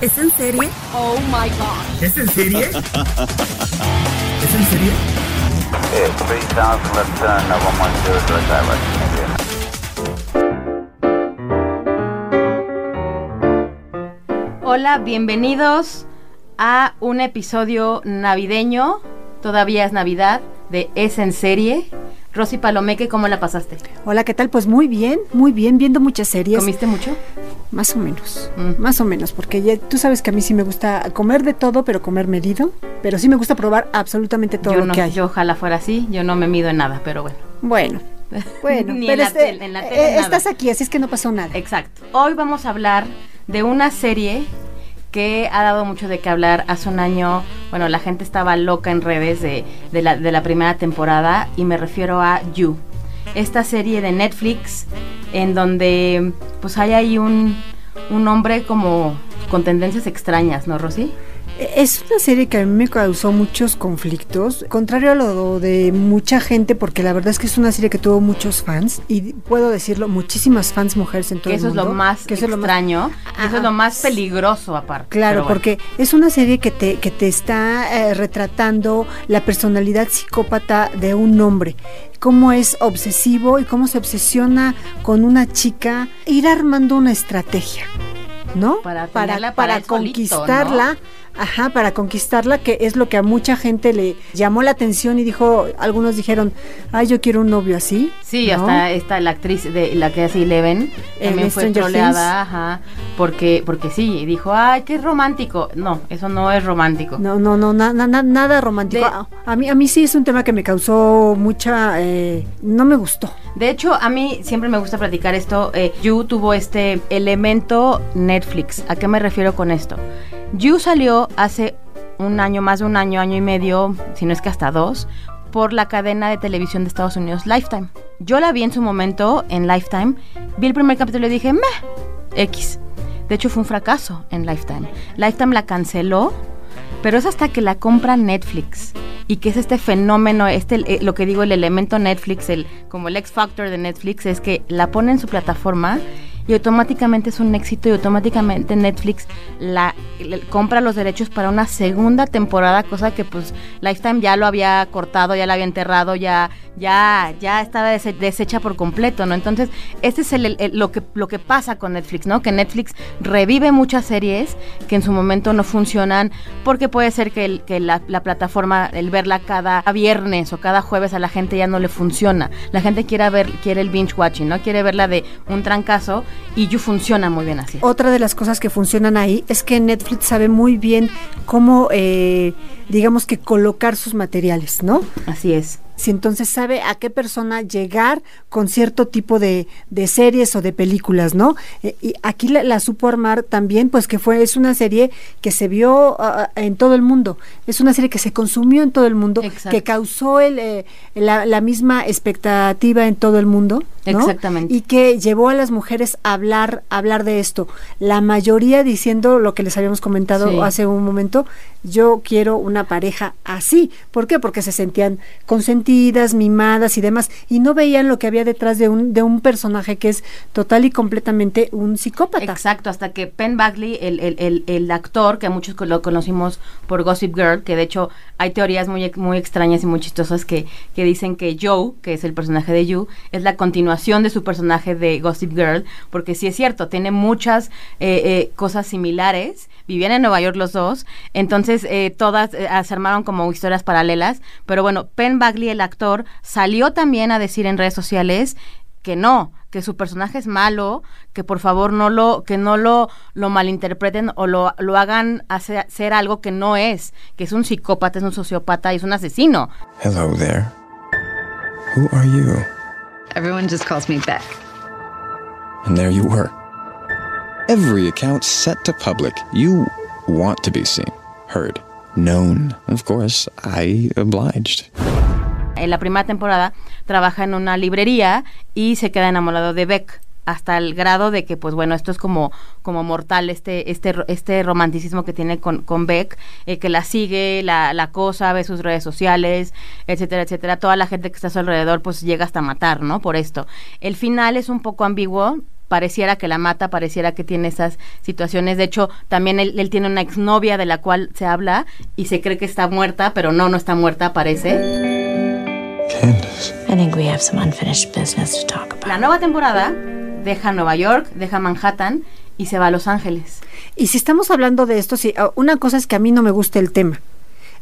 ¿Es en serie? Oh my god. ¿Es en serie? ¿Es en serie? Yeah, 3000 left turn, 110 direct direct. Hola, bienvenidos a un episodio navideño. Todavía es Navidad de Es en serie. Rosy Palomeque, ¿cómo la pasaste? Hola, ¿qué tal? Pues muy bien, muy bien, viendo muchas series. ¿Comiste mucho? Más o menos, Mm. más o menos, porque ya, tú sabes que a mí sí me gusta comer de todo, pero comer medido. Pero sí me gusta probar absolutamente todo yo lo no, que hay. yo ojalá fuera así. Yo no me mido en nada, pero bueno. Bueno, bueno, Ni en pero la este- tele- en la tele eh, nada. estás aquí, así es que no pasó nada. Exacto. Hoy vamos a hablar de una serie que ha dado mucho de qué hablar. Hace un año, bueno, la gente estaba loca en redes de, de la, de la primera temporada y me refiero a You. Esta serie de Netflix en donde pues hay ahí un, un hombre como con tendencias extrañas, ¿no, Rosy? Es una serie que a mí me causó muchos conflictos, contrario a lo de mucha gente, porque la verdad es que es una serie que tuvo muchos fans, y puedo decirlo, muchísimas fans mujeres en todo Que eso el es lo más extraño y eso es lo más peligroso aparte. Claro, bueno. porque es una serie que te, que te está eh, retratando la personalidad psicópata de un hombre, cómo es obsesivo y cómo se obsesiona con una chica, ir armando una estrategia, ¿no? Para para, para solito, conquistarla. Ajá, para conquistarla, que es lo que a mucha gente le llamó la atención y dijo, algunos dijeron, ay, yo quiero un novio así. Sí, ¿no? hasta esta la actriz de la que hace Eleven En también fue troleada, ajá, porque porque sí, dijo, "Ay, qué romántico." No, eso no es romántico. No, no, no, na- na- nada romántico. De- a, a mí, a mí sí es un tema que me causó mucha, eh, no me gustó. De hecho, a mí siempre me gusta platicar esto. Eh, You tuvo este elemento Netflix. ¿A qué me refiero con esto? You salió hace un año, más de un año, año y medio, si no es que hasta dos, por la cadena de televisión de Estados Unidos, Lifetime. Yo la vi en su momento en Lifetime, vi el primer capítulo y dije, meh, X. De hecho, fue un fracaso en Lifetime. Lifetime la canceló, pero es hasta que la compra Netflix y que es este fenómeno, este eh, lo que digo el elemento Netflix, el como el X Factor de Netflix es que la pone en su plataforma y automáticamente es un éxito y automáticamente Netflix la, compra los derechos para una segunda temporada, cosa que pues Lifetime ya lo había cortado, ya la había enterrado, ya ya ya estaba deshecha por completo, ¿no? Entonces, este es el- el- lo que lo que pasa con Netflix, ¿no? Que Netflix revive muchas series que en su momento no funcionan porque puede ser que, el- que la, la plataforma el verla cada viernes o cada jueves a la gente ya no le funciona. La gente quiere ver quiere el binge watching, ¿no? Quiere verla de un trancazo y You funciona muy bien así. Otra de las cosas que funcionan ahí es que Netflix sabe muy bien cómo, eh, digamos que colocar sus materiales, ¿no? Así es. Si entonces sabe a qué persona llegar con cierto tipo de, de series o de películas, ¿no? Eh, y aquí la, la supo armar también, pues que fue, es una serie que se vio ah, en todo el mundo, es una serie que se consumió en todo el mundo, Exacto. que causó el, eh, la, la misma expectativa en todo el mundo, ¿no? Exactamente. Y que llevó a las mujeres a hablar, a hablar de esto. La mayoría diciendo lo que les habíamos comentado Sí. hace un momento, yo quiero una pareja así. ¿Por qué? Porque se sentían consentidas, mimadas y demás, y no veían lo que había detrás de un, de un personaje que es total y completamente un psicópata. Exacto, hasta que Penn Bagley, el, el, el, actor, que muchos lo conocimos por Gossip Girl, que de hecho hay teorías muy, muy extrañas y muy chistosas que, que dicen que Joe, que es el personaje de You, es la continuación de su personaje de Gossip Girl, porque sí es cierto, tiene muchas eh, eh, cosas similares, vivían en Nueva York los dos, entonces eh, todas eh, se armaron como historias paralelas, pero bueno, Penn Bagley, el actor, salió también a decir en redes sociales que no, que su personaje es malo, que por favor no lo, que no lo, lo malinterpreten o lo, lo hagan hacer, ser algo que no es, que es un psicópata, es un sociópata y es un asesino. Hello there. Who are you? Everyone just calls me Beck. And there you were, Every account set to public. You want to be seen, heard, known. Of course, I obliged. En la primera temporada trabaja en una librería y se queda enamorado de Beck hasta el grado de que pues bueno esto es como como mortal este este este romanticismo que tiene con, con Beck eh, que la sigue la, la cosa ve sus redes sociales etcétera etcétera toda la gente que está a su alrededor pues llega hasta matar no por esto el final es un poco ambiguo pareciera que la mata, pareciera que tiene esas situaciones. De hecho, también él, él, tiene una exnovia de la cual se habla y se cree que está muerta, pero no, no está muerta, parece. Candace. I think we have some unfinished business to talk about. La nueva temporada deja Nueva York, deja Manhattan y se va a Los Ángeles. Y si estamos hablando de esto, sí, uh, una cosa es que a mí no me gusta el tema.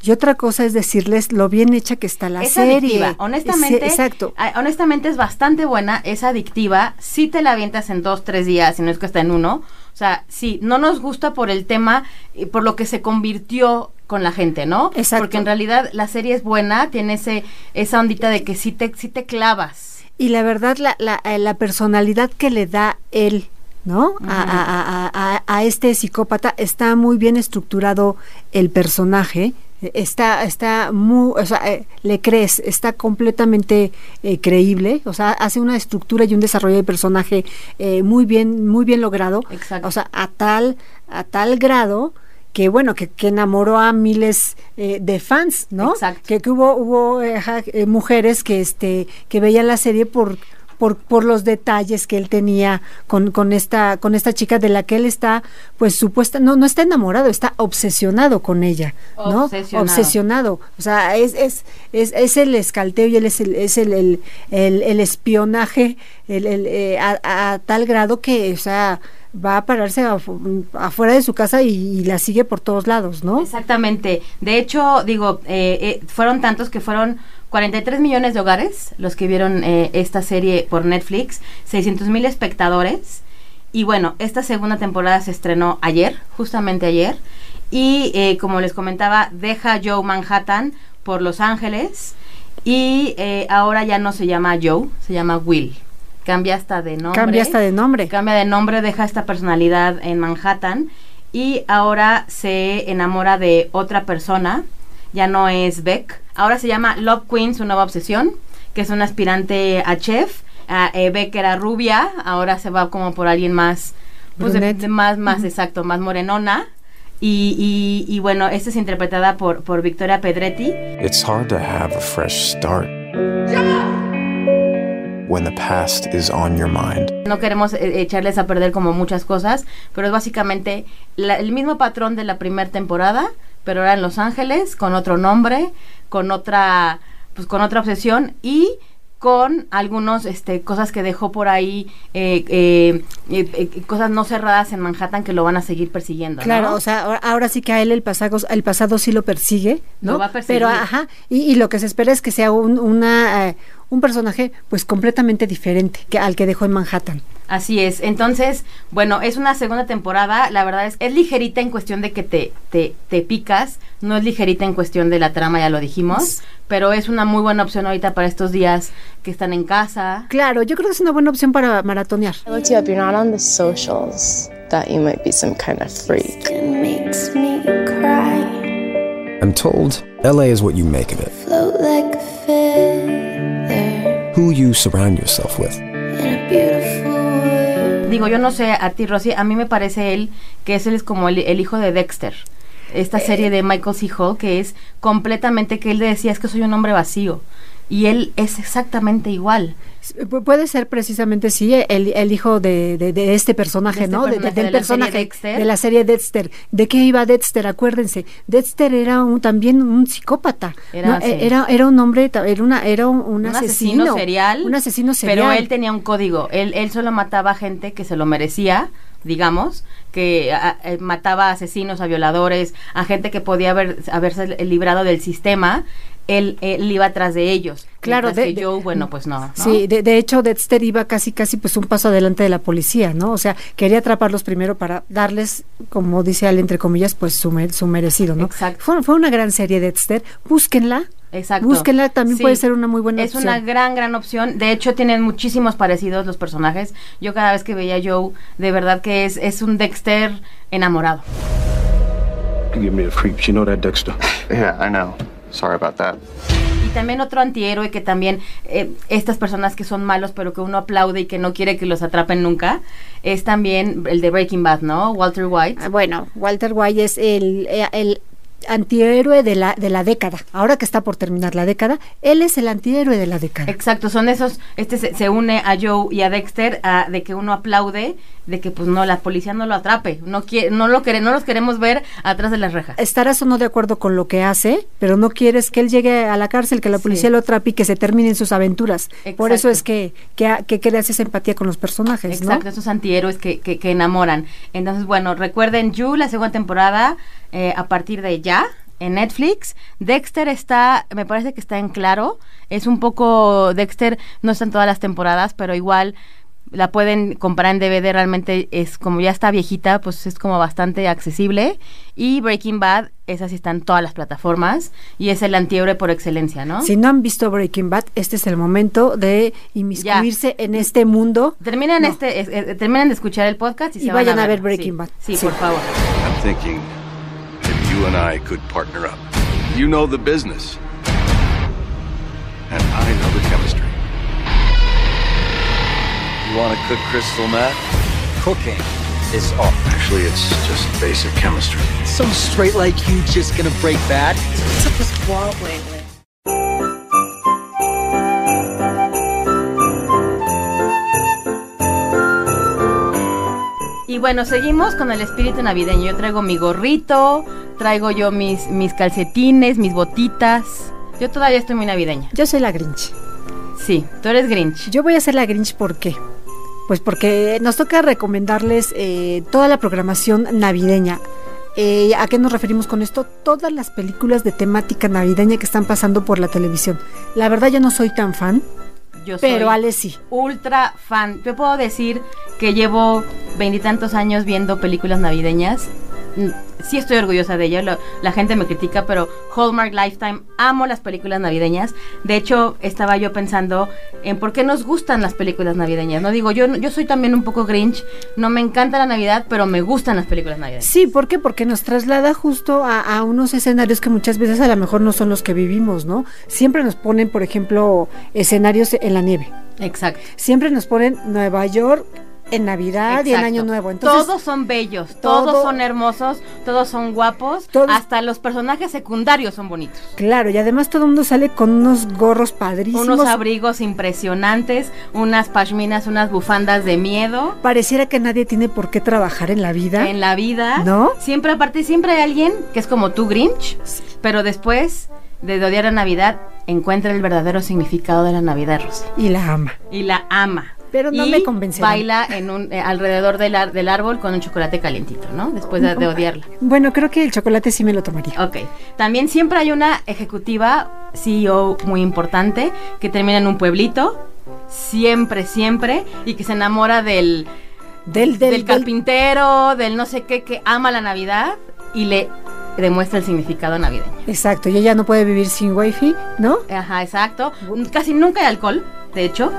Y otra cosa es decirles lo bien hecha que está la es serie. Adictiva. Honestamente, es, exacto. honestamente es bastante buena, es adictiva. Si te la avientas en dos, tres días, si no es que está en uno. O sea, sí, no nos gusta por el tema, por lo que se convirtió con la gente, ¿no? Exacto. Porque en realidad la serie es buena, tiene ese, esa ondita de que sí te, sí te clavas. Y la verdad, la, la, la personalidad que le da él, ¿no? Uh -huh. a, a, a, a, este psicópata está muy bien estructurado el personaje. Está, está muy, o sea, eh, le crees, está completamente eh, creíble, o sea, hace una estructura y un desarrollo de personaje eh, muy bien, muy bien logrado. Exacto. O sea, a tal, a tal grado que bueno, que, que enamoró a miles eh, de fans, ¿no? Exacto. Que, que hubo, hubo eh, mujeres que este, que veían la serie por por, por los detalles que él tenía con, con esta con esta chica de la que él está pues supuesta no no está enamorado está obsesionado con ella no obsesionado, obsesionado. o sea es, es, es, es, el escalteo y él es el, es el, el, el, el espionaje el, el, eh, a, a, tal grado que o sea va a pararse afuera de su casa y, y, la sigue por todos lados, ¿no? Exactamente. De hecho, digo, eh, eh, fueron tantos que fueron 43 millones de hogares los que vieron eh, esta serie por Netflix, 600 mil espectadores. Y bueno, esta segunda temporada se estrenó ayer, justamente ayer. Y eh, como les comentaba, deja Joe Manhattan por Los Ángeles. Y eh, ahora ya no se llama Joe, se llama Will cambia hasta de nombre. Cambia hasta de nombre. Cambia de nombre, deja esta personalidad en Manhattan y ahora se enamora de otra persona, ya no es Beck, ahora se llama Love Queen, su nueva obsesión, que es una aspirante a chef. Uh, eh, Beck era rubia, ahora se va como por alguien más, pues de, de más, más uh -huh. exacto, más morenona. Y, y, y, bueno, esta es interpretada por, por Victoria Pedretti. It's hard to have a fresh start. Yeah when the past is on your mind. No queremos eh, echarles a perder como muchas cosas, pero es básicamente la, el mismo patrón de la primera temporada, pero ahora en Los Ángeles, con otro nombre, con otra, pues con otra obsesión y con algunos este cosas que dejó por ahí eh, eh, eh, cosas no cerradas en Manhattan que lo van a seguir persiguiendo claro ¿no? o sea ahora, ahora, sí que a él el pasado el pasado sí lo persigue no lo va a perseguir. pero ajá y, y, lo que se espera es que sea un, una un personaje pues completamente diferente que al que dejó en Manhattan Así es. Entonces, bueno, es una segunda temporada. La verdad es es ligerita en cuestión de que te, te, te picas. No es ligerita en cuestión de la trama, ya lo dijimos. Pero es una muy buena opción ahorita para estos días que están en casa. Claro, yo creo que es una buena opción para maratonear. I looked you up. You're not on the socials. Thought you might be some kind of freak. Makes me cry. I'm told LA is what you make of it. Who you surround yourself with. Digo, yo no sé a ti, Rosy, a mí me parece él que es él es como el, hijo de Dexter. Esta serie de Michael C. Hall, que es completamente que él decía es que soy un hombre vacío. Y él es exactamente igual. Puede ser precisamente, sí, el, el hijo de, de, de, este personaje, de este ¿no? Personaje, del de personaje Dexter. de la serie Dexter. ¿De qué iba Dexter? Acuérdense, Dexter era un, también un psicópata. Era, era, era un hombre, era, una, era un, un, un asesino, asesino, serial. Un asesino serial. Pero él tenía un código. Él, él solo mataba a gente que se lo merecía digamos, que a, a, mataba a asesinos, a violadores, a gente que podía haber, haberse librado del sistema, él, él iba atrás de ellos. Claro, de, que Joe, bueno, pues no. ¿no? Sí, de, de, hecho, Dexter iba casi, casi pues un paso adelante de la policía, ¿no? O sea, quería atraparlos primero para darles, como dice él, entre comillas, pues su, su merecido, ¿no? Exacto. Fue, fue una gran serie, Dexter. Búsquenla Exacto. Búsquenla, también Sí. puede ser una muy buena Es opción. una gran, gran opción. De hecho, tienen muchísimos parecidos los personajes. Yo cada vez que veía a Joe, de verdad que es, es un Dexter enamorado. You give me the creeps. You know that, Dexter? Yeah, I know. Sorry about that. Y también otro antihéroe que también eh, estas personas que son malos pero que uno aplaude y que no quiere que los atrapen nunca, es también el de Breaking Bad, ¿no? Walter White. Ah, Bueno, Walter White es el, eh, el antihéroe de la, de la década. Ahora que está por terminar la década, él es el antihéroe de la década. Exacto, son esos, este se, se une a Joe y a Dexter a- de que uno aplaude, de que pues no, la policía no lo atrape, no quiere, no lo quere, no los queremos ver atrás de las rejas. Estarás o no de acuerdo con lo que hace, pero no quieres que él llegue a la cárcel, que la Sí. policía lo atrape y que se terminen sus aventuras. Por eso Exacto. es que, que, que creas esa empatía con los personajes, ¿no? Exacto, esos antihéroes que, que, que enamoran. Entonces, bueno, recuerden You, la segunda temporada, eh, a partir de ya, en Netflix. Dexter está, me parece que está en claro. Es un poco, Dexter no está en todas las temporadas, pero igual la pueden comprar en DVD, realmente es como ya está viejita, pues es como bastante accesible. Y Breaking Bad, esa sí está en todas las plataformas y es el antihéroe por excelencia, ¿no? Si no han visto Breaking Bad, este es el momento de inmiscuirse en este mundo. Terminen, No. este, eh, eh, terminen de escuchar el podcast y, Y se van vayan a ver Sí. Breaking Bad. Sí, Sí. por favor. I'm you and I could partner up. You know the business. And I know the chemistry. You want to cook crystal meth? Cooking is art. Actually, it's just basic chemistry. Some straight like you just gonna break bad? Y bueno, seguimos con el espíritu navideño. Yo traigo mi gorrito, traigo yo mis, mis calcetines, mis botitas. Yo todavía estoy muy navideña. Yo soy la Grinch. Sí, tú eres Grinch. Yo voy a ser la Grinch, ¿por qué? Pues porque nos toca recomendarles eh, toda la programación navideña. Eh, ¿A qué nos referimos con esto? Todas las películas de temática navideña que están pasando por la televisión. La verdad yo no soy tan fan, Yo soy pero Ale sí. ultra fan. Yo puedo decir que llevo veintitantos años viendo películas navideñas. Sí estoy orgullosa de ello. lo- la gente me critica, pero Hallmark Lifetime amo las películas navideñas. De hecho, estaba yo pensando en por qué nos gustan las películas navideñas. No digo, yo, yo soy también un poco Grinch. No me encanta la Navidad, pero me gustan las películas navideñas. Sí, ¿por qué? Porque nos traslada justo a, a unos escenarios que muchas veces a lo mejor no son los que vivimos, ¿no? Siempre nos ponen, por ejemplo, escenarios en la nieve. Exacto. Siempre nos ponen Nueva York en Navidad y en. Año Nuevo. Entonces, todos son bellos, todo- todos son hermosos, todos son guapos, Todos- hasta los personajes secundarios son bonitos. claro, y además todo el mundo sale con unos gorros padrísimos. Unos abrigos impresionantes, unas pashminas, unas bufandas de miedo. Pareciera que nadie tiene por qué trabajar en la vida. En la vida, ¿No? Siempre, aparte, siempre hay alguien que es como tú, Grinch, pero después de odiar la Navidad, encuentra el verdadero significado de la Navidad, Rosy. Y la ama. Y la ama. Pero no Y me convencerán. baila en un, eh, alrededor del, ar- del árbol con un chocolate calientito, ¿no? Después de, de odiarla. Bueno, creo que el chocolate sí me lo tomaría. Ok. También siempre hay una ejecutiva, CEO muy importante, que termina en un pueblito, siempre, siempre, y que se enamora del, Del, del, del, del- carpintero, del no sé qué, que ama la Navidad y le demuestra el significado navideño. Exacto, y ella no puede vivir sin wifi, ¿no? Ajá, exacto. Casi nunca hay alcohol, de hecho.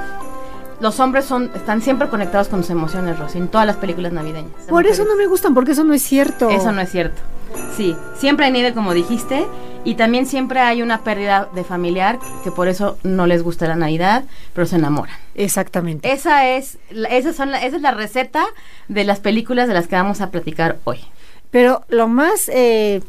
Los hombres son, están siempre conectados con sus emociones, Rosy, en todas las películas navideñas. Por eso no me gustan, porque eso no es cierto. Eso no es cierto. Sí, siempre hay nieve como dijiste y también siempre hay una pérdida de familiar que por eso no les gusta la Navidad, pero se enamoran. Exactamente. Esa es, la- esas son la- esa es la receta de las películas de las que vamos a platicar hoy. Pero lo más, eh,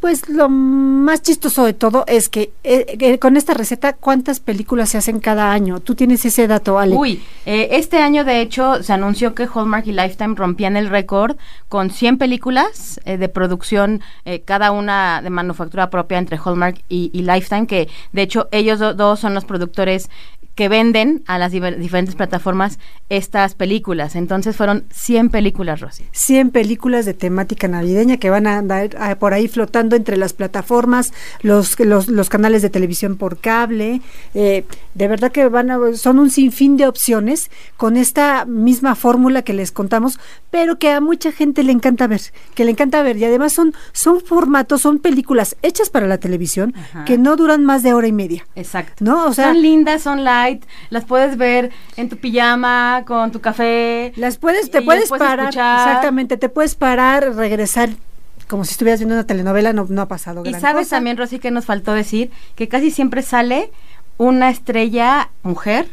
pues lo más chistoso de todo es que eh, eh, con esta receta, ¿cuántas películas se hacen cada año? Tú tienes ese dato, Ale. Uy, eh, este año de hecho se anunció que Hallmark y Lifetime rompían el récord con 100 películas eh, de producción, eh, cada una de manufactura propia entre Hallmark y, Lifetime, que de hecho ellos do- dos son los productores que venden a las diferentes plataformas estas películas. Entonces fueron 100 películas, Rosy. 100 películas de temática navideña que van a andar ah, por ahí flotando entre las plataformas, los, los, los canales de televisión por cable. eh, de verdad que van a, son un sinfín de opciones con esta misma fórmula que les contamos, pero que a mucha gente le encanta ver, que le encanta ver. Y además son, son formatos, son películas hechas para la televisión Ajá. que no duran más de hora y media. Exacto. ¿No? O sea, son lindas, son las puedes ver en tu pijama, con tu café. Las puedes, te puedes parar, escuchar. exactamente, te puedes parar, regresar como si estuvieras viendo una telenovela, no, no ha pasado Y gran sabes cosa. también, Rosy, que nos faltó decir que casi siempre sale una estrella mujer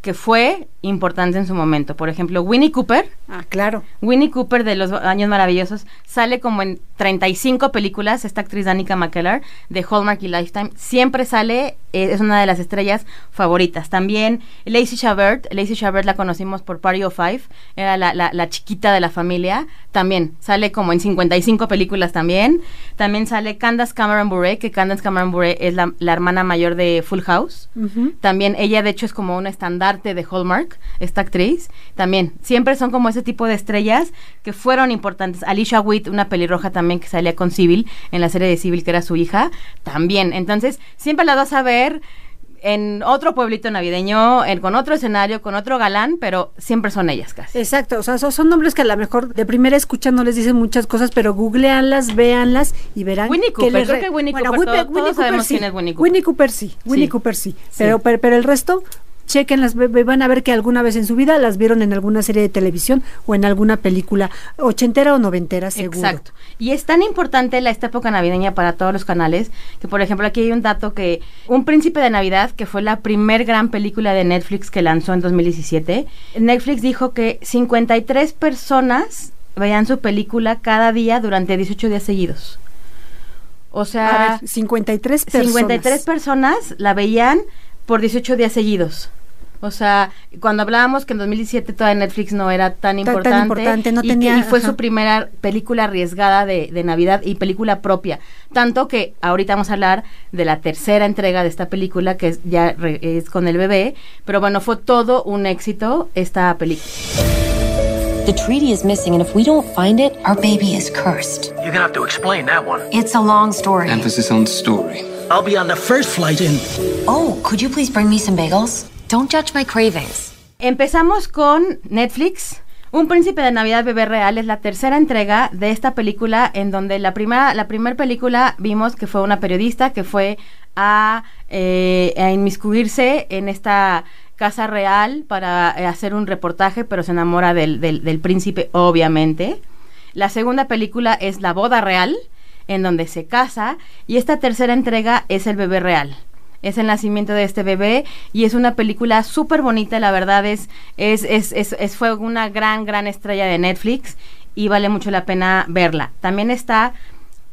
que fue importante en su momento. Por ejemplo, Winnie Cooper. Ah, claro. Winnie Cooper de Los Años Maravillosos sale como en 35 películas, esta actriz Danica McKellar de Hallmark y Lifetime, siempre sale, eh, es una de las estrellas favoritas. También Lacey Chabert, Lacey Chabert la conocimos por Party of Five, era la, la- la chiquita de la familia, también sale como en 55 películas también. También sale Candace Cameron Bure, que Candace Cameron Bure es la, la hermana mayor de Full House. También ella de hecho es como un estandarte de Hallmark, esta actriz. También siempre son como ese tipo de estrellas que fueron importantes. Alicia Witt, una pelirroja también que salía con Civil en la serie de Civil que era su hija, también. Entonces siempre la vas a ver en otro pueblito navideño, en, con otro escenario, con otro galán, pero siempre son ellas casi. Exacto, o sea, son, son nombres que a lo mejor de primera escucha no les dicen muchas cosas, pero googleanlas, véanlas y verán Winnie Cooper, les creo re- que Winnie Bueno, Cooper, todo- Winnie todos sabemos sí, quién es Winnie Cooper. Winnie Cooper sí, Winnie Sí. Cooper sí, Sí. Pero, pero, pero el resto, chequenlas, van a ver que alguna vez en su vida las vieron en alguna serie de televisión o en alguna película ochentera o noventera, seguro. Exacto. Y es tan importante la, esta época navideña para todos los canales que, por ejemplo, aquí hay un dato que Un Príncipe de Navidad, que fue la primer gran película de Netflix que lanzó en 2017, Netflix dijo que 53 personas veían su película cada día durante 18 días seguidos. O sea, A ver, 53 personas. 53 personas la veían por 18 días seguidos. O sea, cuando hablábamos que en 2017 todavía Netflix no era tan tan importante, importante, no y, que- tenía- y fue ajá. su primera película arriesgada de, de Navidad y película propia. Tanto que ahorita vamos a hablar de la tercera entrega de esta película, que es ya re- es con el bebé, pero bueno, fue todo un éxito esta película. The treaty is missing, and if we don't find it, our baby is cursed. You're gonna have to explain that one. It's a long story. Emphasis on story. I'll be on the first flight in. Oh, could you please bring me some bagels? Don't judge my cravings. Empezamos con Netflix. Un príncipe de Navidad bebé real es la tercera entrega de esta película en donde la primera la primera película vimos que fue una periodista que fue a, eh, inmiscuirse en esta casa real para eh, hacer un reportaje, pero se enamora del, del príncipe, obviamente. La segunda película es La boda real, en donde se casa, y esta tercera entrega es El bebé real es el nacimiento de este bebé y es una película súper bonita, la verdad es, es, es, es, es- fue una gran, gran estrella de Netflix y vale mucho la pena verla. También está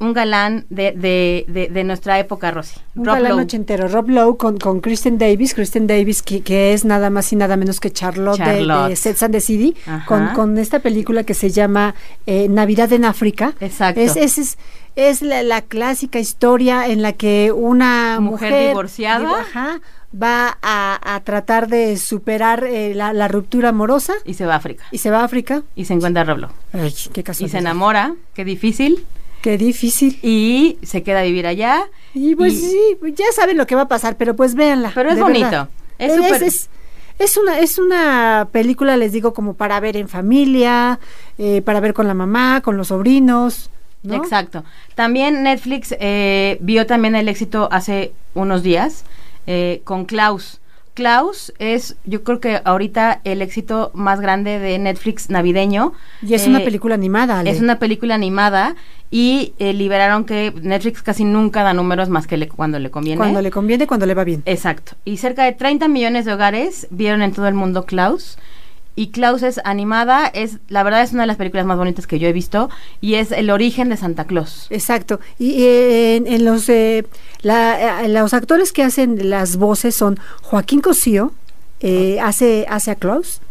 un galán de, de, de, de nuestra época, Rosy. Un Rob galán Lowe. ochentero, Rob Lowe con, con Kristen Davis, Kristen Davis que, que es nada más y nada menos que Charlotte, de- Charlotte. de, Sex and the City, con, con esta película que se llama eh, Navidad en África. Exacto. Es, es, es, es la, la clásica historia en la que una Mujer mujer, divorciada. ajá, va a, a tratar de superar eh, la, la ruptura amorosa Y se va a África. y se va a África. Y se encuentra a Rob Lowe. Ay, qué Y casualidad. se enamora, qué difícil. Qué difícil. Y se queda a vivir allá. Y pues Y- sí, ya saben lo que va a pasar, pero pues véanla. Pero es bonito. verdad. Es Es, es- es una, es una película, les digo, como para ver en familia, eh, para ver con la mamá, con los sobrinos. ¿No? Exacto. También Netflix eh, vio también el éxito hace unos días eh, con Klaus. Klaus es, yo creo que ahorita el éxito más grande de Netflix navideño. Y es Eh, una película animada. Ale. Es una película animada y eh, liberaron que Netflix casi nunca da números más que le- cuando le conviene. Cuando le conviene, cuando le va bien. Exacto. Y cerca de 30 millones de hogares vieron en todo el mundo Klaus. Y Klaus es animada, es la verdad es una de las películas más bonitas que yo he visto y es el origen de Santa Claus. Exacto. Y eh, en, los, eh, la- eh, los actores que hacen las voces son Joaquín Cosío, eh, hace, hace a Klaus,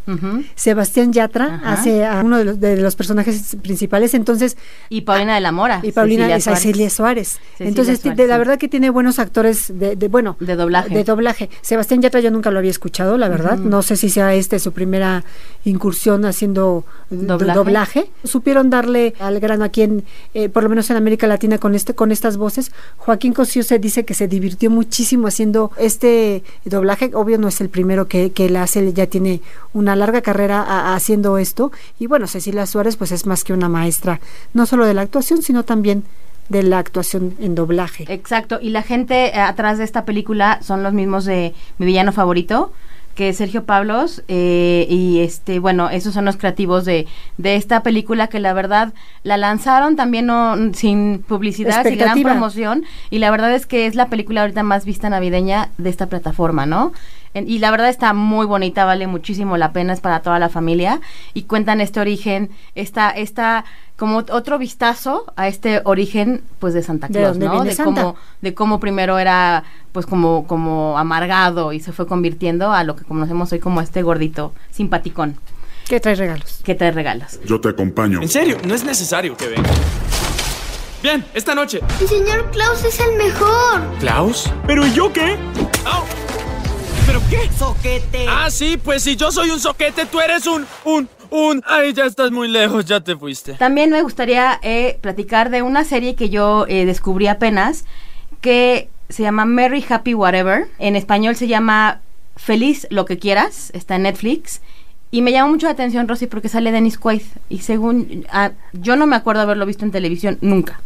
Sebastián Yatra hace a uno de los, de los personajes principales, entonces Y Paulina de la Mora. y Paulina Cecilia y Cecilia Suárez. Cecilia Entonces, Suárez, de, la verdad que tiene buenos actores de, de bueno, De doblaje. de doblaje. Sebastián Yatra yo nunca lo había escuchado, la verdad. No sé si sea este su primera incursión haciendo Doblaje. doblaje. Supieron darle al grano aquí en, eh, por lo menos en América Latina con este, con estas voces. Joaquín Cosío se dice que se divirtió muchísimo haciendo este doblaje. Obvio no es el primero que, que él hace, ya tiene una larga carrera haciendo esto. Y bueno, Cecilia Suárez pues es más que una maestra, no solo de la actuación, sino también de la actuación en doblaje. Exacto, y la gente eh, atrás de esta película son los mismos de mi villano favorito, que es Sergio Pablos, eh, y este, bueno, esos son los creativos de, de esta película que la verdad la lanzaron también no, sin publicidad, sin gran promoción, y la verdad es que es la película ahorita más vista navideña de esta plataforma, ¿no? En- y la verdad está muy bonita, vale muchísimo la pena, es para toda la familia, y cuentan este origen, esta, esta, como otro vistazo a este origen, pues, de Santa ¿De Claus, ¿no? De Santa? cómo, de cómo primero era pues como como amargado y se fue convirtiendo a lo que conocemos hoy como este gordito simpaticón que trae regalos. que trae regalos. Yo te acompaño. En serio, no es necesario que venga. Bien, esta noche. El señor Klaus es el mejor. ¿Klaus? ¿Pero ¿y yo qué? ¡Au! ¿Pero qué? Soquete. Ah, sí, pues si yo soy un soquete, tú eres un, un, un... Ay, ya estás muy lejos, ya te fuiste. También me gustaría eh, platicar de una serie que yo eh, descubrí apenas que se llama Merry Happy Whatever. En español se llama Feliz lo que quieras. Está en Netflix. Y me llama mucho la atención, Rosy, porque sale Dennis Quaid. Y según... ah, yo no me acuerdo haberlo visto en televisión nunca.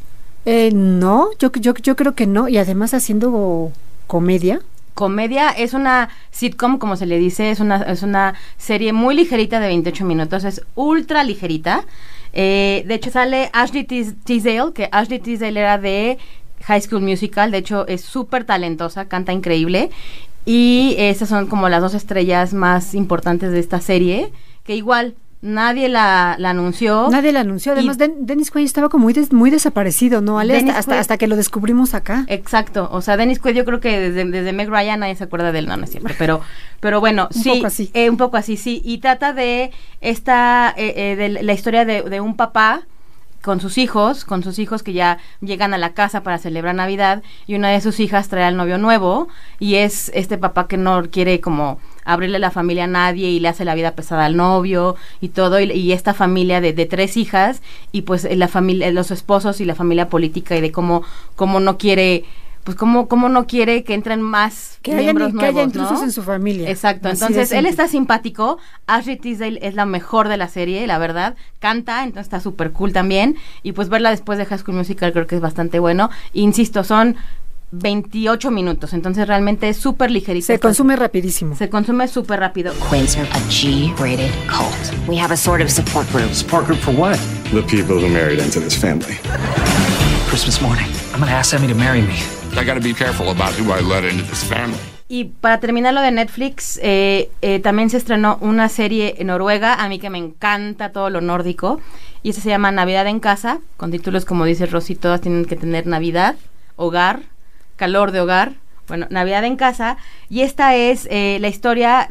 Eh, no, yo, yo, yo creo que no. Y además haciendo comedia. Comedia es una sitcom, como se le dice, es una, es una serie muy ligerita de 28 minutos, es ultra ligerita. Eh, de hecho sale Ashley Tis- Tisdale, que Ashley Tisdale era de High School Musical, de hecho es súper talentosa, canta increíble. Y esas son como las dos estrellas más importantes de esta serie, que igual nadie la, la anunció. Nadie la anunció. Además, Den- Dennis Quaid estaba como muy, des- muy desaparecido, ¿no, Ale? Hasta, hasta, que lo descubrimos acá. Exacto, o sea, Dennis Quaid yo creo que desde, desde Meg Ryan nadie se acuerda de él, no, no es cierto, pero, pero bueno, Un sí, poco así. eh, un poco así, sí, y trata de esta, eh, eh, de la historia de, de un papá con sus hijos, con sus hijos que ya llegan a la casa para celebrar Navidad y una de sus hijas trae al novio nuevo y es este papá que no quiere como abrirle la familia a nadie y le hace la vida pesada al novio y todo y, y esta familia de, de tres hijas y pues eh, la familia los esposos y la familia política y de cómo cómo no quiere pues cómo, cómo no quiere que entren más Que haya, miembros que haya intrusos ¿no? en su familia. Exacto, Así entonces él está simpático, Ashley Tisdale es la mejor de la serie, la verdad, canta, entonces está súper cool también, y pues verla después de High School Musical creo que es bastante bueno, insisto, son 28 minutos, entonces realmente es súper ligerita. Se consume rapidísimo. Se consume súper rápido. Quids are a G-rated cult. We have a sort of support group. Support group for what? The people who married into this family. Christmas morning, I'm gonna ask Emmy to marry me. I gotta be careful about who I let into this family. Y para terminar lo de Netflix, eh, eh, también se estrenó una serie en Noruega, a mí que me encanta todo lo nórdico, y esa se llama Navidad en casa, con títulos como dice Rosy, todas tienen que tener Navidad, hogar, calor de hogar, bueno, Navidad en casa, y esta es eh, la historia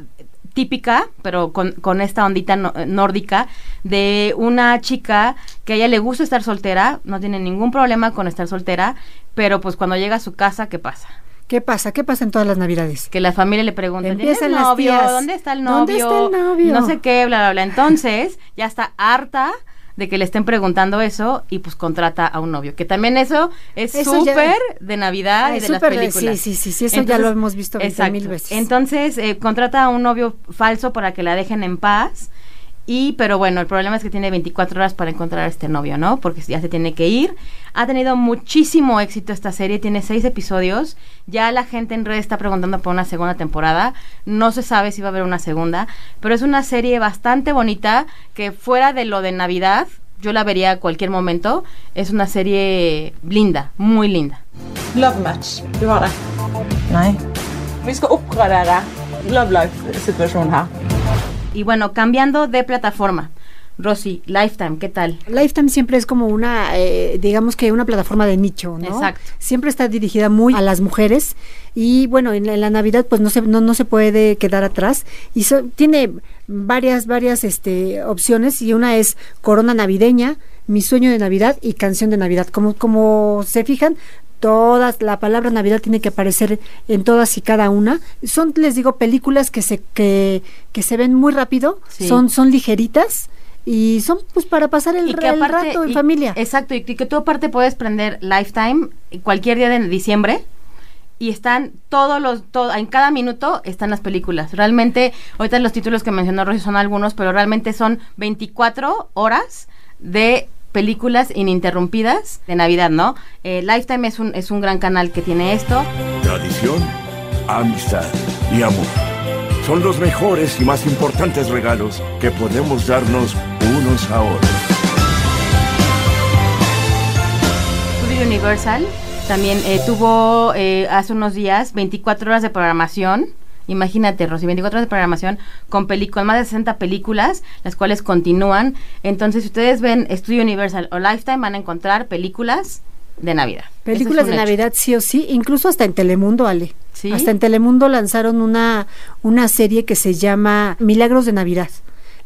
típica, pero con, con esta ondita no- nórdica, de una chica que a ella le gusta estar soltera, no tiene ningún problema con estar soltera, pero pues cuando llega a su casa, ¿qué pasa? ¿Qué pasa? ¿Qué pasa en todas las navidades? que la familia le pregunta, ¿tienes Empiezan las tías. ¿Dónde está el novio? ¿Dónde está el novio? No sé qué, bla, bla, bla. Entonces, ya está harta de que le estén preguntando eso y pues contrata a un novio. Que también eso es súper de Navidad Ah, y es de las películas. sí, sí, sí, sí, eso ya lo hemos visto 20 mil veces. Entonces, eh, contrata a un novio falso para que la dejen en paz. Y, pero bueno, el problema es que tiene 24 horas para encontrar a este novio, ¿no? Porque ya se tiene que ir. Ha tenido muchísimo éxito esta serie, tiene seis episodios. Ya la gente en red está preguntando por una segunda temporada. No se sabe si va a haber una segunda, pero es una serie bastante bonita que fuera de lo de Navidad, yo la vería a cualquier momento. Es una serie linda, muy linda. Love match. Du har det? Nei. Vi skal oppgradere Love Life-situasjonen her. Y bueno, cambiando de plataforma. Rosy, Lifetime, ¿qué tal? Lifetime siempre es como una, eh, digamos que una plataforma de nicho, ¿no? Exacto. Siempre está dirigida muy a las mujeres y bueno, en la, en la Navidad pues no se, no, no se puede quedar atrás y so- tiene varias, varias este, opciones y una es Corona Navideña, Mi Sueño de Navidad y Canción de Navidad. Como, como se fijan, todas, la palabra Navidad tiene que aparecer en todas y cada una. Son, les digo, películas que se, que, que se ven muy rápido, Sí. son, son ligeritas y son pues para pasar el, Y el rato en y- familia. Exacto, y que tú aparte puedes prender Lifetime cualquier día de diciembre y están todos los, todo, en cada minuto están las películas. Realmente, ahorita los títulos que mencionó Rosy son algunos, pero realmente son 24 horas de películas ininterrumpidas de Navidad, ¿no? Eh, Lifetime es un, es un gran canal que tiene esto. Tradición, amistad y amor son los mejores y más importantes regalos que podemos darnos unos a otros. Studio Universal también eh, tuvo eh, hace unos días 24 horas de programación. Imagínate, Rosy, 24 horas de programación con, peli- con más de 60 películas, las cuales continúan. Entonces, si ustedes ven Studio Universal o Lifetime, van a encontrar películas de Navidad. Películas de hecho. Navidad sí o sí, incluso hasta en Telemundo, Ale. ¿Sí? Hasta en Telemundo lanzaron una, una serie que se llama Milagros de Navidad.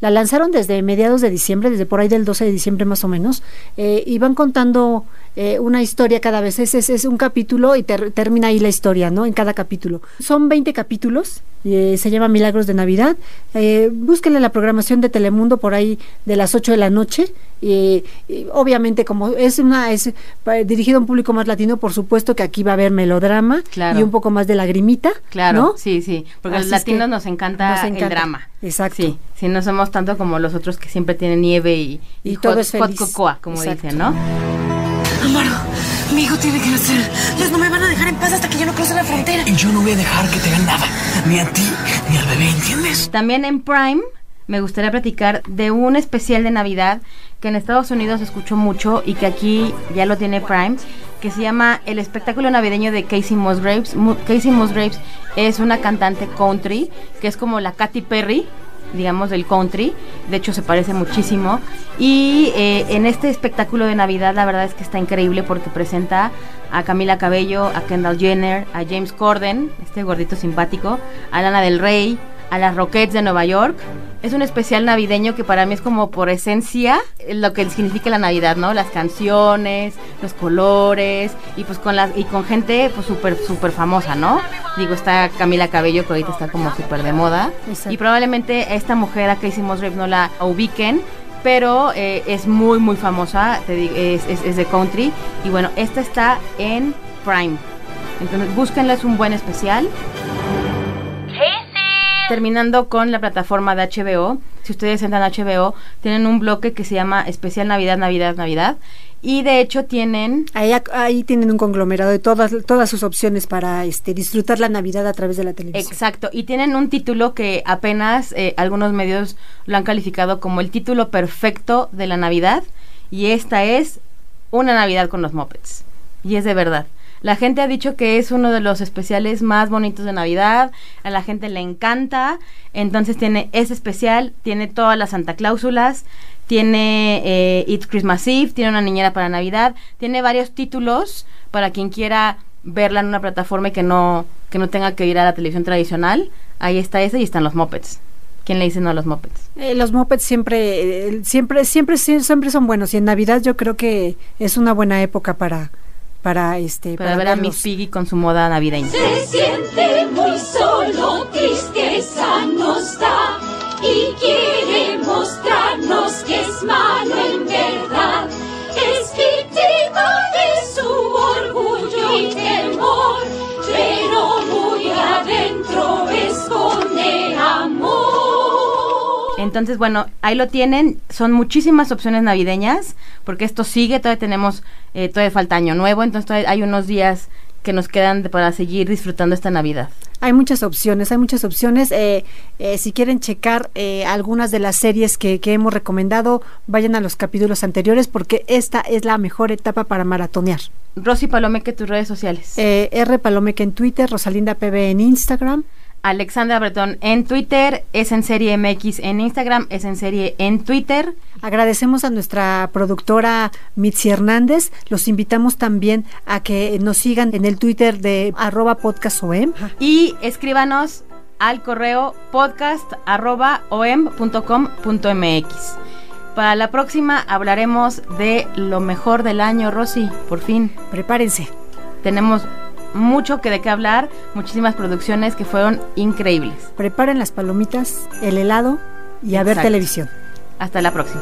La lanzaron desde mediados de diciembre, desde por ahí del 12 de diciembre más o menos, eh, y van contando eh, una historia cada vez. Es, un capítulo y ter- termina ahí la historia, ¿no? En cada capítulo. Son 20 capítulos, eh, se llama Milagros de Navidad. Eh, búsquenle la programación de Telemundo por ahí de las 8 de la noche. Y, y obviamente como es una es pa- dirigido a un público más latino, por supuesto que aquí va a haber melodrama Claro. y un poco más de lagrimita, Claro, ¿no? sí, sí, porque los Así que latinos nos encanta, nos encanta. el drama. Exacto. Sí, sí, no somos tanto como los otros que siempre tienen nieve y, Y hot, todo es hot feliz. cocoa, como Exacto. dicen, ¿no? Amaro, mi hijo tiene que nacer. Ellos no me van a dejar en paz hasta que yo no cruce la frontera. Y yo no voy a dejar que te hagan nada. Ni a ti, ni al bebé, ¿entiendes? También en Prime me gustaría platicar de un especial de Navidad que en Estados Unidos escuchó mucho y que aquí ya lo tiene Prime, que se llama El espectáculo navideño de Casey Musgraves. Mu- Casey Musgraves es una cantante country que es como la Katy Perry digamos del country, de hecho se parece muchísimo y eh, en este espectáculo de Navidad la verdad es que está increíble porque presenta a Camila Cabello, a Kendall Jenner, a James Corden, este gordito simpático, a Lana del Rey, a las Rockets de Nueva York. Es un especial navideño que para mí es como por esencia eh, lo que significa la Navidad, ¿no? Las canciones, los colores y pues con las y con gente pues súper súper famosa, ¿no? Digo, está Camila Cabello que ahorita está como súper de moda Exacto. y probablemente esta mujer a Casey Musgrave no la ubiquen, pero eh, es muy muy famosa, te digo, es, es- es de country y bueno, esta está en Prime. Entonces búsquenla, es un buen especial. Terminando con la plataforma de HBO, si ustedes entran a HBO, tienen un bloque que se llama Especial Navidad, Navidad, Navidad. Y de hecho tienen... Ahí, ahí tienen un conglomerado de todas, todas sus opciones para este, disfrutar la Navidad a través de la televisión. Exacto, y tienen un título que apenas eh, algunos medios lo han calificado como el título perfecto de la Navidad. Y esta es Una Navidad con los Muppets. Y es de verdad. La gente ha dicho que es uno de los especiales más bonitos de Navidad, a la gente le encanta, entonces tiene ese especial, tiene todas las Santa Cláusulas, tiene eh, It's Christmas Eve, tiene una niñera para Navidad, tiene varios títulos para quien quiera verla en una plataforma y que no, que no tenga que ir a la televisión tradicional. Ahí está ese y están los Muppets. ¿Quién le dice no a los Muppets? Eh, los mopeds siempre, eh, siempre, siempre, sie- siempre son buenos y en Navidad yo creo que es una buena época para, para este, Para, ver a verlos. Miss Piggy con su moda navideña. Se siente muy solo, tristeza nos da y quiere Entonces, bueno, ahí lo tienen. Son muchísimas opciones navideñas, porque esto sigue, todavía tenemos, eh, todavía falta año nuevo, entonces todavía hay unos días que nos quedan de- para seguir disfrutando esta Navidad. Hay muchas opciones, hay muchas opciones. Eh, eh, si quieren checar eh, algunas de las series que, que hemos recomendado, vayan a los capítulos anteriores porque esta es la mejor etapa para maratonear. Rosy Palomeque, tus redes sociales. R. Palomeque en Twitter, Rosalinda PB en Instagram. Alexandra Bretón en Twitter, es en serie MX en Instagram, es en serie en Twitter. Agradecemos a nuestra productora Mitzi Hernández. Los invitamos también a que nos sigan en el Twitter de arroba podcastom. Y escríbanos al correo podcast arroba. Para la próxima hablaremos de lo mejor del año, Rosy, por fin. Prepárense. Tenemos mucho que de qué hablar, muchísimas producciones que fueron increíbles. Preparen las palomitas, el helado y a ver televisión. Hasta la próxima.